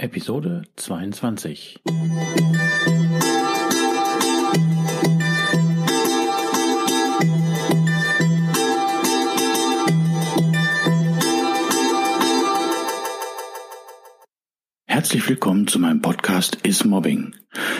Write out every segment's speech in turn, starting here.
Episode 22. Herzlich willkommen zu meinem Podcast Is Mobbing,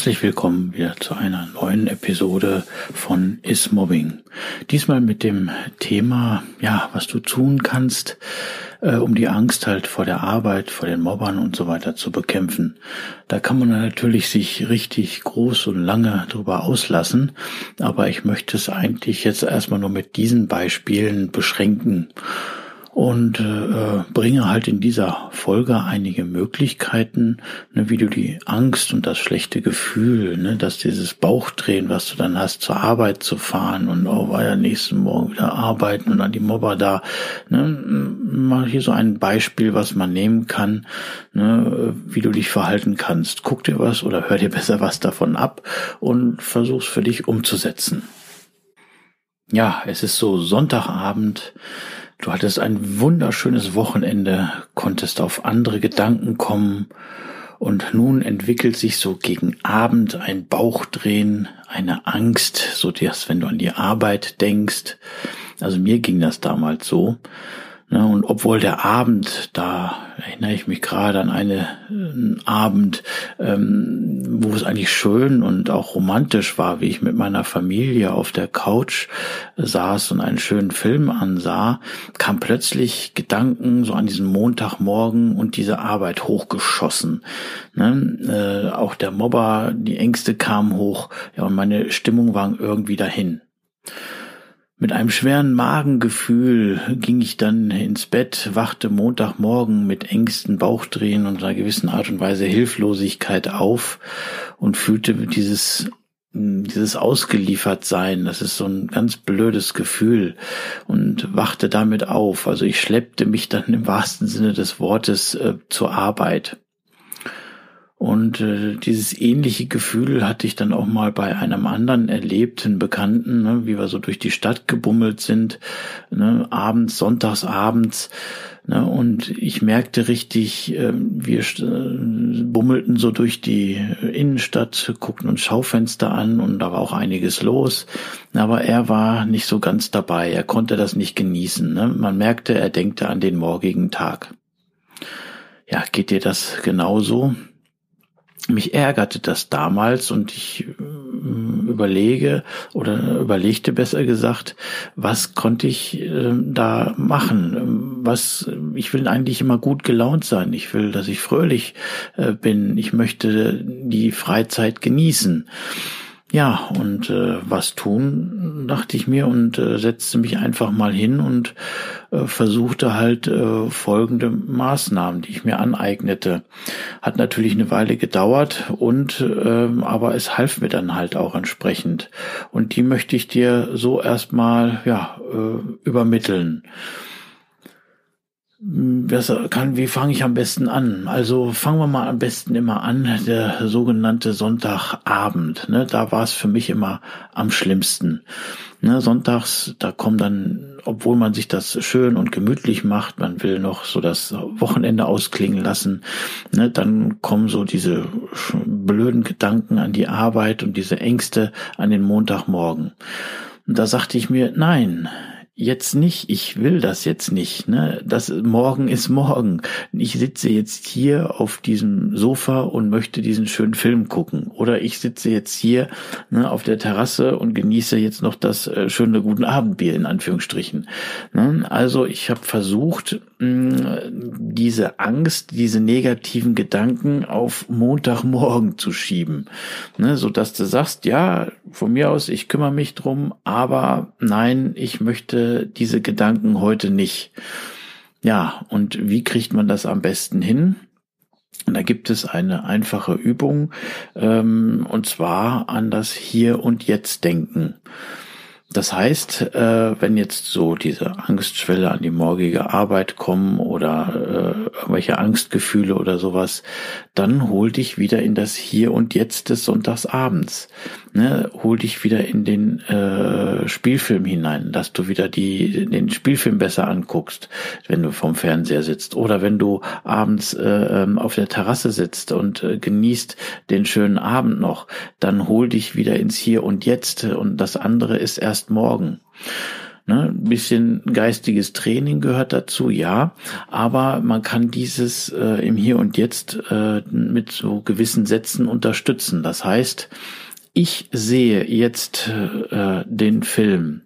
Herzlich willkommen wieder zu einer neuen Episode von Is Mobbing. Diesmal mit dem Thema, ja, was du tun kannst, äh, um die Angst halt vor der Arbeit, vor den Mobbern und so weiter zu bekämpfen. Da kann man natürlich sich richtig groß und lange drüber auslassen, aber ich möchte es eigentlich jetzt erstmal nur mit diesen Beispielen beschränken und äh, bringe halt in dieser Folge einige Möglichkeiten, ne, wie du die Angst und das schlechte Gefühl, ne, dass dieses Bauchdrehen, was du dann hast, zur Arbeit zu fahren und oh, war ja nächsten Morgen wieder arbeiten und dann die Mobber da, ne, mal hier so ein Beispiel, was man nehmen kann, ne, wie du dich verhalten kannst. Guck dir was oder hör dir besser was davon ab und versuch's für dich umzusetzen. Ja, es ist so Sonntagabend. Du hattest ein wunderschönes Wochenende, konntest auf andere Gedanken kommen und nun entwickelt sich so gegen Abend ein Bauchdrehen, eine Angst, so dass wenn du an die Arbeit denkst, also mir ging das damals so, und obwohl der Abend, da erinnere ich mich gerade an einen äh, Abend, ähm, wo es eigentlich schön und auch romantisch war, wie ich mit meiner Familie auf der Couch saß und einen schönen Film ansah, kam plötzlich Gedanken so an diesen Montagmorgen und diese Arbeit hochgeschossen. Ne? Äh, auch der Mobber, die Ängste kamen hoch, ja, und meine Stimmung war irgendwie dahin. Mit einem schweren Magengefühl ging ich dann ins Bett, wachte Montagmorgen mit Ängsten, Bauchdrehen und einer gewissen Art und Weise Hilflosigkeit auf und fühlte dieses dieses Ausgeliefertsein, das ist so ein ganz blödes Gefühl und wachte damit auf. Also ich schleppte mich dann im wahrsten Sinne des Wortes äh, zur Arbeit. Und äh, dieses ähnliche Gefühl hatte ich dann auch mal bei einem anderen erlebten Bekannten, ne, wie wir so durch die Stadt gebummelt sind, ne, abends, sonntags abends. Ne, und ich merkte richtig, äh, wir äh, bummelten so durch die Innenstadt, guckten uns Schaufenster an und da war auch einiges los. Aber er war nicht so ganz dabei, er konnte das nicht genießen. Ne? Man merkte, er denkte an den morgigen Tag. Ja, geht dir das genauso? Mich ärgerte das damals und ich äh, überlege oder überlegte besser gesagt, was konnte ich äh, da machen? Was ich will eigentlich immer gut gelaunt sein. Ich will, dass ich fröhlich äh, bin. Ich möchte die Freizeit genießen. Ja, und äh, was tun, dachte ich mir und äh, setzte mich einfach mal hin und äh, versuchte halt äh, folgende Maßnahmen, die ich mir aneignete. Hat natürlich eine Weile gedauert und äh, aber es half mir dann halt auch entsprechend. Und die möchte ich dir so erstmal ja äh, übermitteln kann, wie fange ich am besten an? Also fangen wir mal am besten immer an, der sogenannte Sonntagabend. Ne? Da war es für mich immer am schlimmsten. Ne? Sonntags, da kommen dann, obwohl man sich das schön und gemütlich macht, man will noch so das Wochenende ausklingen lassen, ne? dann kommen so diese blöden Gedanken an die Arbeit und diese Ängste an den Montagmorgen. Und da sagte ich mir, nein, jetzt nicht, ich will das jetzt nicht, ne? Das morgen ist morgen. Ich sitze jetzt hier auf diesem Sofa und möchte diesen schönen Film gucken. Oder ich sitze jetzt hier ne, auf der Terrasse und genieße jetzt noch das äh, schöne guten Abendbier in Anführungsstrichen. Ne? Also ich habe versucht, diese Angst, diese negativen Gedanken auf Montagmorgen zu schieben. Ne? So dass du sagst, ja, von mir aus, ich kümmere mich drum, aber nein, ich möchte diese, diese Gedanken heute nicht. Ja, und wie kriegt man das am besten hin? Und da gibt es eine einfache Übung, ähm, und zwar an das Hier und Jetzt denken. Das heißt, äh, wenn jetzt so diese Angstschwelle an die morgige Arbeit kommen oder äh, irgendwelche Angstgefühle oder sowas, dann hol dich wieder in das Hier und Jetzt des Sonntagsabends. Ne? Hol dich wieder in den äh, Spielfilm hinein, dass du wieder die, den Spielfilm besser anguckst, wenn du vom Fernseher sitzt. Oder wenn du abends äh, ähm, auf der Terrasse sitzt und äh, genießt den schönen Abend noch, dann hol dich wieder ins Hier und Jetzt. Und das andere ist erst morgen. Ne, ein bisschen geistiges Training gehört dazu, ja, aber man kann dieses äh, im Hier und Jetzt äh, mit so gewissen Sätzen unterstützen. Das heißt, ich sehe jetzt äh, den Film.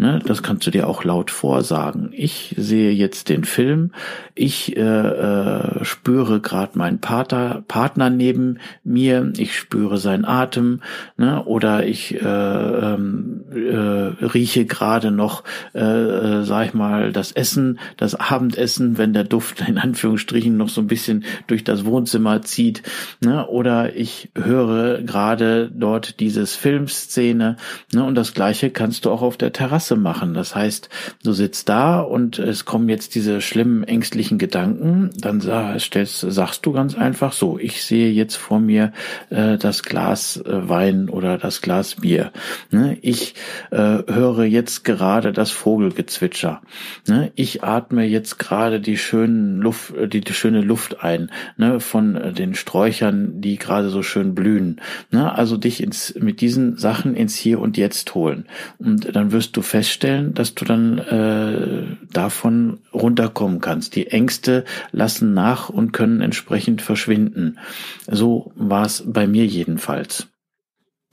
Ne, das kannst du dir auch laut vorsagen. Ich sehe jetzt den Film, ich äh, äh, spüre gerade meinen Partner, Partner neben mir, ich spüre seinen Atem, ne, oder ich äh, ähm, äh, rieche gerade noch, äh, äh, sag ich mal, das Essen, das Abendessen, wenn der Duft in Anführungsstrichen noch so ein bisschen durch das Wohnzimmer zieht, ne, oder ich höre gerade dort dieses Filmszene, ne, und das Gleiche kannst du auch auf der Terrasse machen. Das heißt, du sitzt da und es kommen jetzt diese schlimmen ängstlichen Gedanken, dann stellst, sagst du ganz einfach so, ich sehe jetzt vor mir äh, das Glas äh, Wein oder das Glas Bier. Ne? Ich äh, höre jetzt gerade das Vogelgezwitscher. Ne? Ich atme jetzt gerade die schönen Luft, äh, die, die schöne Luft ein ne? von äh, den Sträuchern, die gerade so schön blühen. Ne? Also dich ins, mit diesen Sachen ins Hier und Jetzt holen. Und dann wirst du feststellen, dass du dann äh, davon runterkommen kannst. Die Ängste lassen nach und können entsprechend verschwinden. So war es bei mir jedenfalls.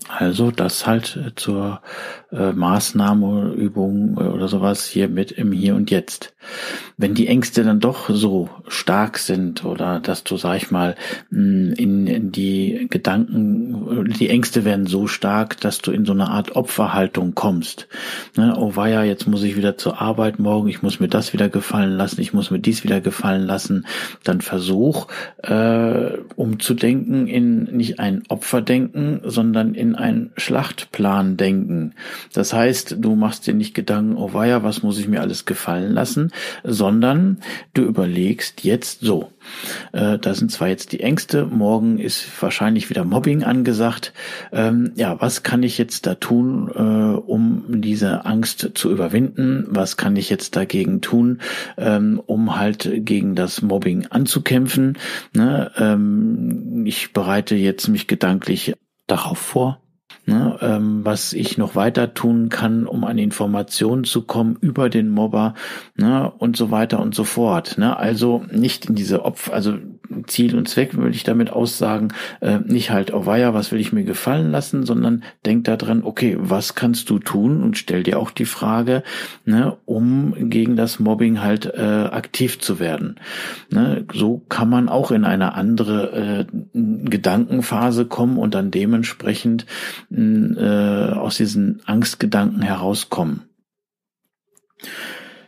Also das halt zur äh, Maßnahme, Übung oder sowas hier mit im Hier und Jetzt. Wenn die Ängste dann doch so stark sind oder dass du, sag ich mal, mm, in, in die Gedanken, die Ängste werden so stark, dass du in so eine Art Opferhaltung kommst. Ne? Oh weia, jetzt muss ich wieder zur Arbeit morgen, ich muss mir das wieder gefallen lassen, ich muss mir dies wieder gefallen lassen. Dann versuch, äh, umzudenken in nicht ein Opferdenken, sondern in ein Schlachtplan denken. Das heißt, du machst dir nicht Gedanken, oh weia, was muss ich mir alles gefallen lassen, sondern du überlegst jetzt so. Äh, da sind zwar jetzt die Ängste, morgen ist wahrscheinlich wieder Mobbing angesagt. Ähm, ja, was kann ich jetzt da tun, äh, um diese Angst zu überwinden? Was kann ich jetzt dagegen tun, ähm, um halt gegen das Mobbing anzukämpfen? Ne? Ähm, ich bereite jetzt mich gedanklich darauf vor, ne, ähm, was ich noch weiter tun kann, um an Informationen zu kommen über den Mobber ne, und so weiter und so fort. Ne? Also nicht in diese Opfer, also Ziel und Zweck würde ich damit aussagen, äh, nicht halt, oh weia, was will ich mir gefallen lassen, sondern denk daran, okay, was kannst du tun und stell dir auch die Frage, ne, um gegen das Mobbing halt äh, aktiv zu werden. Ne? So kann man auch in eine andere äh, Gedankenphase kommen und dann dementsprechend äh, aus diesen Angstgedanken herauskommen.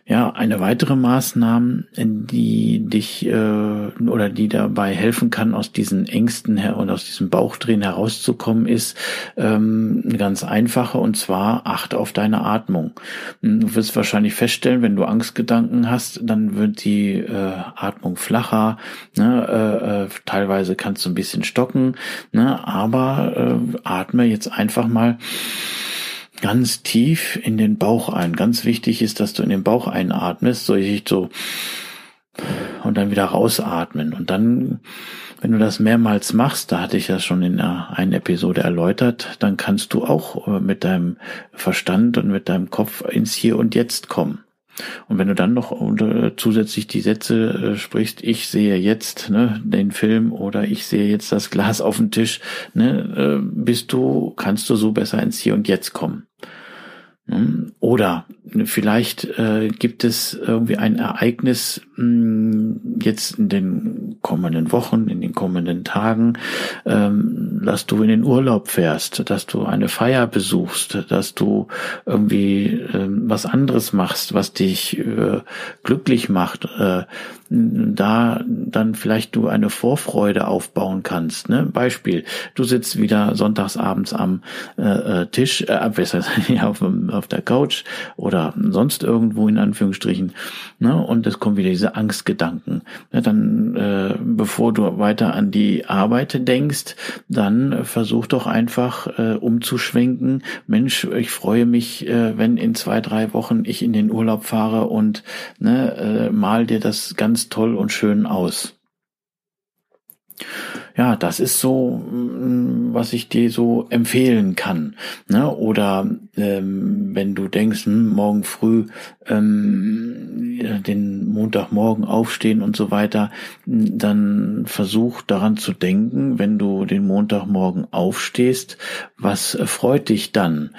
Ja, eine weitere Maßnahme, die dich äh, oder die dabei helfen kann, aus diesen Ängsten her und aus diesem Bauchdrehen herauszukommen, ist ähm, eine ganz einfache und zwar achte auf deine Atmung. Du wirst wahrscheinlich feststellen, wenn du Angstgedanken hast, dann wird die äh, Atmung flacher. Ne? Äh, äh, teilweise kannst du ein bisschen stocken, ne? aber äh, atme jetzt einfach mal ganz tief in den Bauch ein. Ganz wichtig ist, dass du in den Bauch einatmest, so ich so und dann wieder rausatmen. Und dann, wenn du das mehrmals machst, da hatte ich das schon in einer einen Episode erläutert, dann kannst du auch äh, mit deinem Verstand und mit deinem Kopf ins Hier und Jetzt kommen. Und wenn du dann noch zusätzlich die Sätze äh, sprichst, ich sehe jetzt ne, den Film oder ich sehe jetzt das Glas auf dem Tisch, ne, äh, bist du, kannst du so besser ins Hier und Jetzt kommen. Hm? Oder vielleicht äh, gibt es irgendwie ein Ereignis mh, hm, jetzt in den kommenden Wochen, in den kommenden Tagen, ähm, dass du in den Urlaub fährst, dass du eine Feier besuchst, dass du irgendwie ähm, was anderes machst, was dich äh, glücklich macht, äh, da dann vielleicht du eine Vorfreude aufbauen kannst. Ne? Beispiel, du sitzt wieder sonntagsabends am äh, äh Tisch, äh, besser auf, auf der Couch oder sonst irgendwo in Anführungsstrichen, ne? und es kommen wieder diese Angstgedanken. Ja, dann, äh, bevor du weiter an die Arbeit denkst, dann versuch doch einfach äh, umzuschwenken. Mensch, ich freue mich, äh, wenn in zwei, drei Wochen ich in den Urlaub fahre und ne, äh, mal dir das ganz ganz toll und schön aus. Ja, das ist so, mm, was ich dir so empfehlen kann. Ne? Oder ähm, wenn du denkst, hm, morgen früh ähm, den Montagmorgen aufstehen und so weiter, dann versuch daran zu denken, wenn du den Montagmorgen aufstehst, was freut dich dann?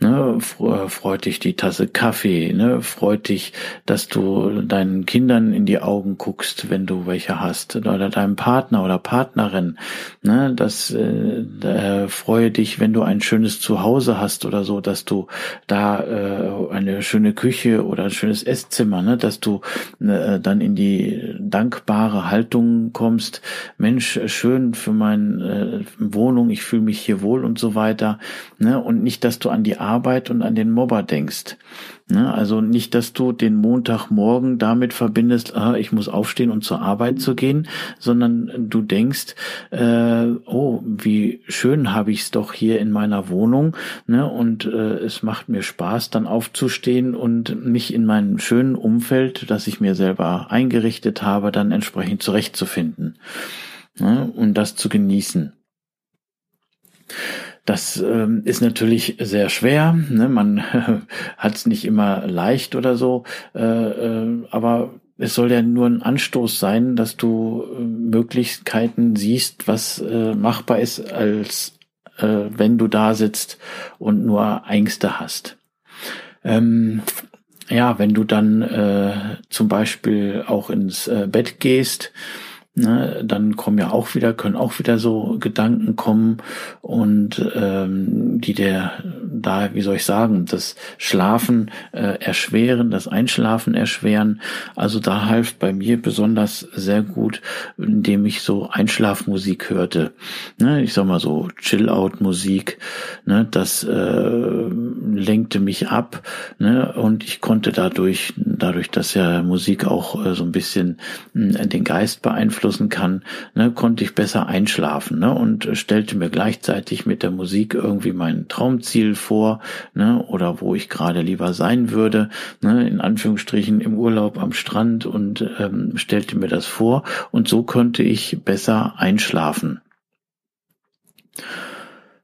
Ne? Freut dich die Tasse Kaffee? Ne? Freut dich, dass du deinen Kindern in die Augen guckst, wenn du welche hast, oder deinem Partner oder Partnerin? Ne? Das äh, äh, freue dich, wenn du ein schönes Zuhause hast oder so, dass du da äh, eine schöne Küche oder ein schönes Esszimmer, ne? dass du äh, dann in die dankbare Haltung kommst. Mensch, schön für meine äh, Wohnung, ich fühle mich hier wohl und so weiter. Ne? Und nicht, dass du an die Arbeit und an den Mobber denkst. Ne? Also nicht, dass du den Montagmorgen damit verbindest, ah, ich muss aufstehen und zur Arbeit zu gehen, sondern du denkst, äh, oh, wie schön habe ich es doch hier in meiner Wohnung, ne? Und äh, es macht mir Spaß, dann aufzustehen und mich in meinem schönen Umfeld, das ich mir selber eingerichtet habe, dann entsprechend zurechtzufinden ne? und das zu genießen. Das ähm, ist natürlich sehr schwer. Ne? Man äh, hat es nicht immer leicht oder so, äh, äh, aber es soll ja nur ein Anstoß sein, dass du äh, Möglichkeiten siehst, was äh, machbar ist, als äh, wenn du da sitzt und nur Ängste hast. Ähm, ja, wenn du dann äh, zum Beispiel auch ins äh, Bett gehst, Ne, dann kommen ja auch wieder, können auch wieder so Gedanken kommen und ähm, die der da, wie soll ich sagen, das Schlafen äh, erschweren, das Einschlafen erschweren. Also da half bei mir besonders sehr gut, indem ich so Einschlafmusik hörte. Ne, ich sag mal so Chill-Out-Musik. Ne, das äh, lenkte mich ab ne, und ich konnte dadurch, dadurch, dass ja Musik auch äh, so ein bisschen äh, den Geist beeinflusst, beeinflussen kann, ne, konnte ich besser einschlafen ne, und stellte mir gleichzeitig mit der Musik irgendwie mein Traumziel vor ne, oder wo ich gerade lieber sein würde, ne, in Anführungsstrichen im Urlaub am Strand und ähm, stellte mir das vor und so konnte ich besser einschlafen.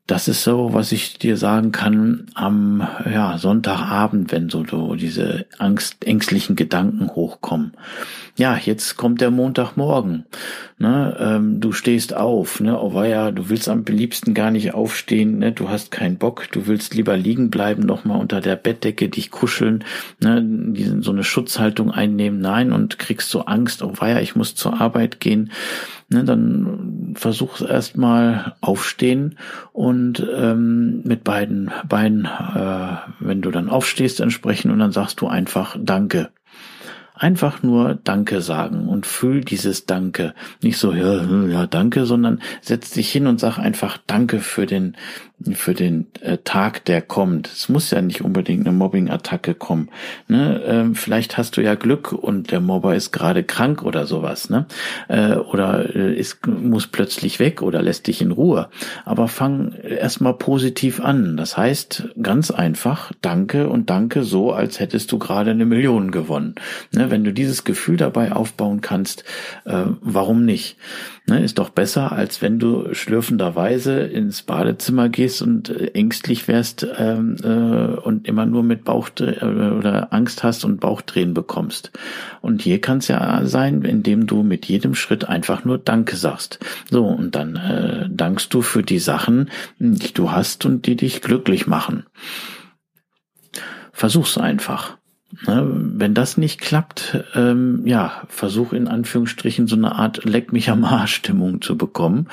Das ist so, was ich dir sagen kann am ja, Sonntagabend, wenn so, so diese Angst, ängstlichen Gedanken hochkommen. Ja, jetzt kommt der Montagmorgen. Ne, ähm, du stehst auf, ne, oh weia, du willst am liebsten gar nicht aufstehen, ne, du hast keinen Bock, du willst lieber liegen bleiben, nochmal unter der Bettdecke dich kuscheln, ne, diesen, so eine Schutzhaltung einnehmen, nein, und kriegst so Angst, oh weia, ich muss zur Arbeit gehen. Ne, dann versuch erstmal aufstehen und ähm, mit beiden Beinen, äh, wenn du dann aufstehst, entsprechen und dann sagst du einfach Danke. Einfach nur Danke sagen und fühl dieses Danke. Nicht so, ja, ja, Danke, sondern setz dich hin und sag einfach Danke für den, für den äh, Tag, der kommt. Es muss ja nicht unbedingt eine Mobbing-Attacke kommen. Ne? Ähm, vielleicht hast du ja Glück und der Mobber ist gerade krank oder sowas, ne? Äh, oder äh, ist, muss plötzlich weg oder lässt dich in Ruhe. Aber fang erstmal positiv an. Das heißt ganz einfach Danke und Danke so, als hättest du gerade eine Million gewonnen. Ne? Wenn du dieses Gefühl dabei aufbauen kannst, äh, warum nicht? Ne, ist doch besser, als wenn du schlürfenderweise ins Badezimmer gehst und äh, ängstlich wärst ähm, äh, und immer nur mit Bauch äh, oder Angst hast und Bauchdrehen bekommst. Und hier kann es ja sein, indem du mit jedem Schritt einfach nur Danke sagst. So, und dann äh, dankst du für die Sachen, die du hast und die dich glücklich machen. Versuch's einfach. Ne, wenn das nicht klappt, ähm, ja, versuch in Anführungsstrichen so eine Art Leck mich am Arsch Stimmung zu bekommen.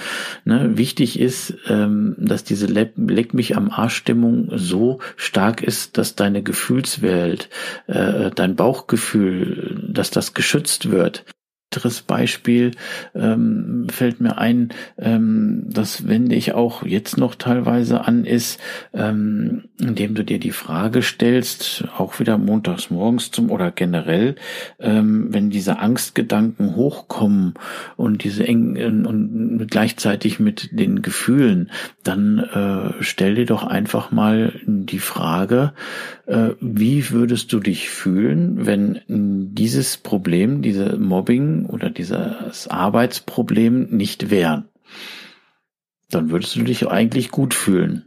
Ne, wichtig ist, ähm, dass diese Leck, Leck mich am Arsch Stimmung so stark ist, dass deine Gefühlswelt, äh, dein Bauchgefühl, dass das geschützt wird weiteres Beispiel ähm, fällt mir ein, ähm, das wende ich auch jetzt noch teilweise an, ist, ähm, indem du dir die Frage stellst, auch wieder montags morgens zum oder generell, ähm, wenn diese Angstgedanken hochkommen und diese eng und gleichzeitig mit den Gefühlen, dann äh, stell dir doch einfach mal die Frage, wie würdest du dich fühlen, wenn dieses Problem, diese Mobbing oder dieses Arbeitsproblem nicht wären, dann würdest du dich eigentlich gut fühlen.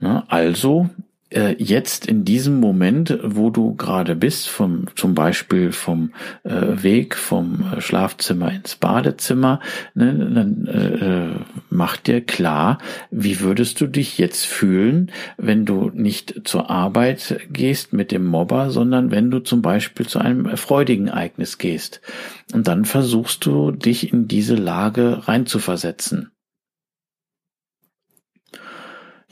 Also äh, jetzt in diesem Moment, wo du gerade bist, vom, zum Beispiel vom äh, Weg vom äh, Schlafzimmer ins Badezimmer, ne, dann äh, mach dir klar, wie würdest du dich jetzt fühlen, wenn du nicht zur Arbeit gehst mit dem Mobber, sondern wenn du zum Beispiel zu einem freudigen Ereignis gehst. Und dann versuchst du, dich in diese Lage reinzuversetzen.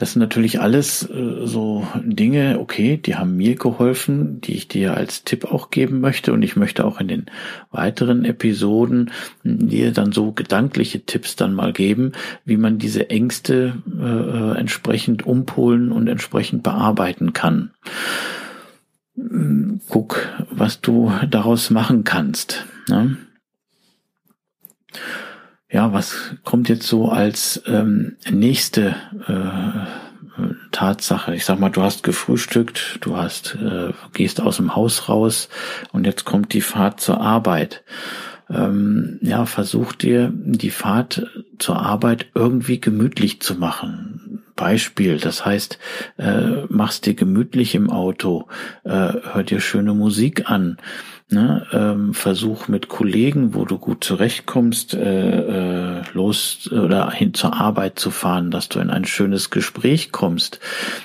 Das sind natürlich alles äh, so Dinge, okay, die haben mir geholfen, die ich dir als Tipp auch geben möchte. Und ich möchte auch in den weiteren Episoden dir dann so gedankliche Tipps dann mal geben, wie man diese Ängste äh, äh entsprechend umpolen und entsprechend bearbeiten kann. Guck, was du daraus machen kannst. Ne? Ja, was kommt jetzt so als ähm, nächste äh, Tatsache? Ich sag mal, du hast gefrühstückt, du hast, äh, gehst aus dem Haus raus und jetzt kommt die Fahrt zur Arbeit. Ähm, ja, versuch dir die Fahrt zur Arbeit irgendwie gemütlich zu machen. Beispiel, das heißt, äh, machst dir gemütlich im Auto, äh, hör dir schöne Musik an, Ne, ähm, versuch mit Kollegen, wo du gut zurechtkommst, äh, äh, los oder hin zur Arbeit zu fahren, dass du in ein schönes Gespräch kommst,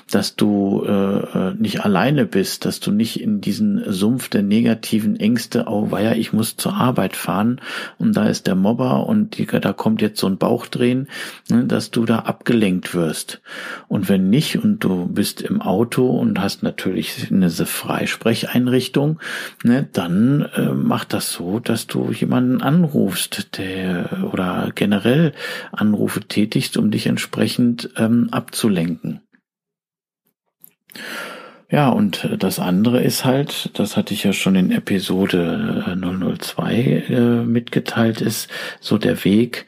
dass du äh, äh, nicht alleine bist, dass du nicht in diesen Sumpf der negativen Ängste, oh weia, ich muss zur Arbeit fahren und da ist der Mobber und die, da kommt jetzt so ein Bauchdrehen, ne, dass du da abgelenkt wirst. Und wenn nicht und du bist im Auto und hast natürlich eine Freisprecheinrichtung, ne, dann dann äh, mach das so, dass du jemanden anrufst, der oder generell Anrufe tätigst, um dich entsprechend ähm, abzulenken. Ja, und das andere ist halt, das hatte ich ja schon in Episode 002 äh, äh, mitgeteilt, ist so der Weg,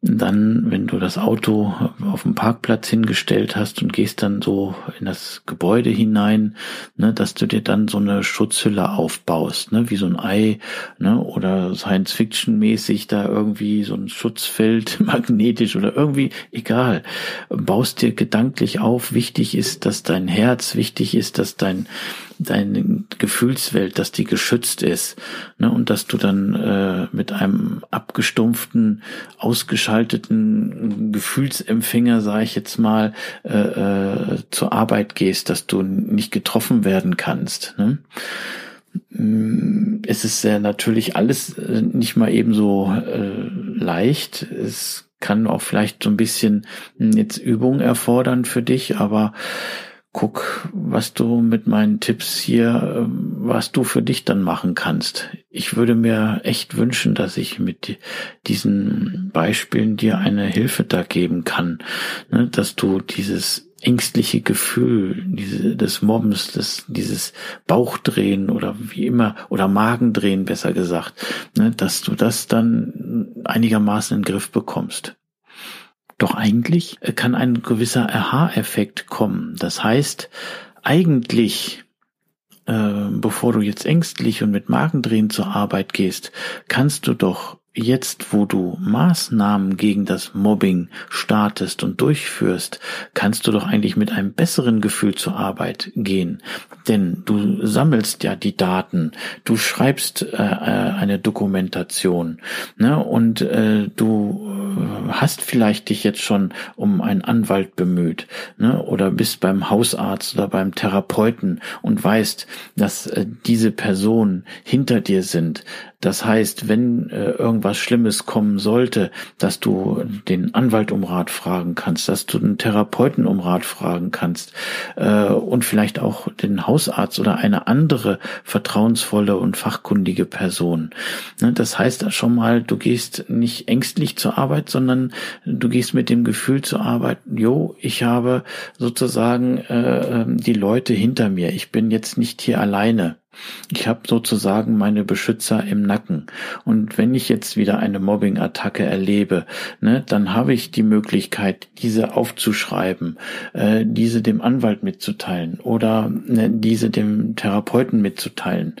dann, wenn du das Auto auf dem Parkplatz hingestellt hast und gehst dann so in das Gebäude hinein, ne, dass du dir dann so eine Schutzhülle aufbaust, ne, wie so ein Ei, ne, oder Science-Fiction-mäßig da irgendwie so ein Schutzfeld, magnetisch oder irgendwie, egal. Baust dir gedanklich auf. Wichtig ist, dass dein Herz, wichtig ist, dass dein deine Gefühlswelt, dass die geschützt ist ne, und dass du dann äh, mit einem abgestumpften, ausgeschalteten Gefühlsempfänger, sage ich jetzt mal, äh, äh, zur Arbeit gehst, dass du nicht getroffen werden kannst. Ne? Mm, es ist ja natürlich alles äh, nicht mal eben so äh, leicht. Es kann auch vielleicht so ein bisschen hm, jetzt Übung erfordern für dich, aber guck, was du mit meinen Tipps hier, ähm, was du für dich dann machen kannst. Ich würde mir echt wünschen, dass ich mit diesen Beispielen dir eine Hilfe da geben kann, ne, dass du dieses ängstliche Gefühl, diese, des Mobbens, des, dieses Bauchdrehen oder wie immer, oder Magendrehen besser gesagt, ne, dass du das dann einigermaßen in den Griff bekommst. Doch eigentlich kann ein gewisser Aha-Effekt kommen. Das heißt, eigentlich, äh, bevor du jetzt ängstlich und mit Magendrehen zur Arbeit gehst, kannst du doch jetzt, wo du Maßnahmen gegen das Mobbing startest und durchführst, kannst du doch eigentlich mit einem besseren Gefühl zur Arbeit gehen. Denn du sammelst ja die Daten, du schreibst äh, äh eine Dokumentation ne? und äh, du äh, hast vielleicht dich jetzt schon um einen Anwalt bemüht ne? oder bist beim Hausarzt oder beim Therapeuten und weißt, dass äh, diese Personen hinter dir sind. Das heißt, wenn äh, irgendwas Schlimmes kommen sollte, dass du den Anwalt um Rat fragen kannst, dass du den Therapeuten um Rat fragen kannst äh, und vielleicht auch den Hausarzt oder eine andere vertrauensvolle und fachkundige Person. Ne, das heißt schon mal, du gehst nicht ängstlich zur Arbeit, sondern du gehst mit dem Gefühl zur Arbeit, jo, ich habe sozusagen äh, ähm, die Leute hinter mir. Ich bin jetzt nicht hier alleine. Ich habe sozusagen meine Beschützer im Nacken. Und wenn ich jetzt wieder eine Mobbing-Attacke erlebe, ne, dann habe ich die Möglichkeit, diese aufzuschreiben, äh, diese dem Anwalt mitzuteilen oder ne, diese dem Therapeuten mitzuteilen.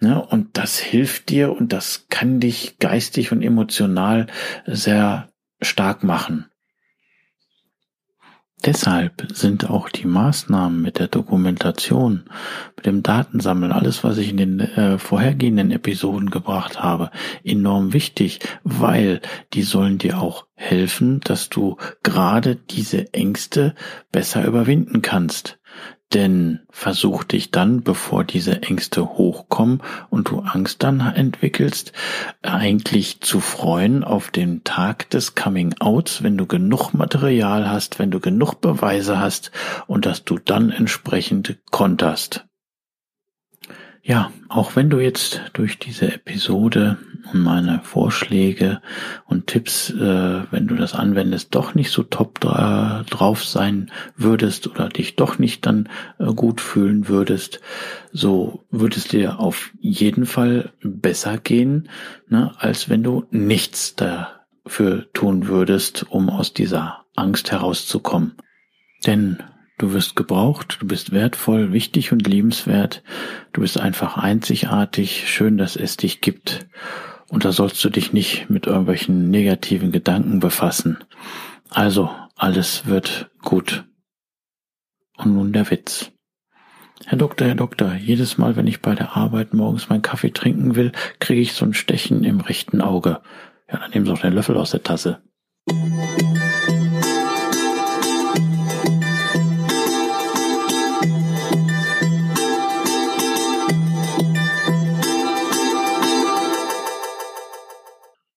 Ne? Und das hilft dir und das kann dich geistig und emotional sehr stark machen. Deshalb sind auch die Maßnahmen mit der Dokumentation, mit dem Datensammeln, alles, was ich in den äh, vorhergehenden Episoden gebracht habe, enorm wichtig, weil die sollen dir auch helfen, dass du gerade diese Ängste besser überwinden kannst. Denn versuch dich dann, bevor diese Ängste hochkommen und du Angst dann entwickelst, eigentlich zu freuen auf den Tag des Coming Outs, wenn du genug Material hast, wenn du genug Beweise hast und dass du dann entsprechend konterst. Ja, auch wenn du jetzt durch diese Episode und meine Vorschläge und Tipps, äh, wenn du das anwendest, doch nicht so top dra drauf sein würdest oder dich doch nicht dann äh, gut fühlen würdest, so würdest dir auf jeden Fall besser gehen, ne, als wenn du nichts dafür tun würdest, um aus dieser Angst herauszukommen. Denn Du wirst gebraucht, du bist wertvoll, wichtig und liebenswert, du bist einfach einzigartig, schön, dass es dich gibt. Und da sollst du dich nicht mit irgendwelchen negativen Gedanken befassen. Also, alles wird gut. Und nun der Witz. Herr Doktor, Herr Doktor, jedes Mal, wenn ich bei der Arbeit morgens meinen Kaffee trinken will, kriege ich so ein Stechen im rechten Auge. Ja, dann nehmen Sie doch den Löffel aus der Tasse.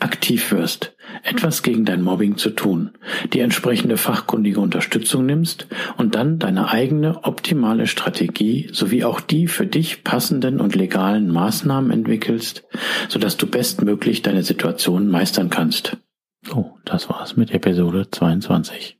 aktiv wirst, etwas gegen dein Mobbing zu tun, die entsprechende fachkundige Unterstützung nimmst und dann deine eigene optimale Strategie sowie auch die für dich passenden und legalen Maßnahmen entwickelst, sodass du bestmöglich deine Situation meistern kannst. So, das war's mit Episode 22.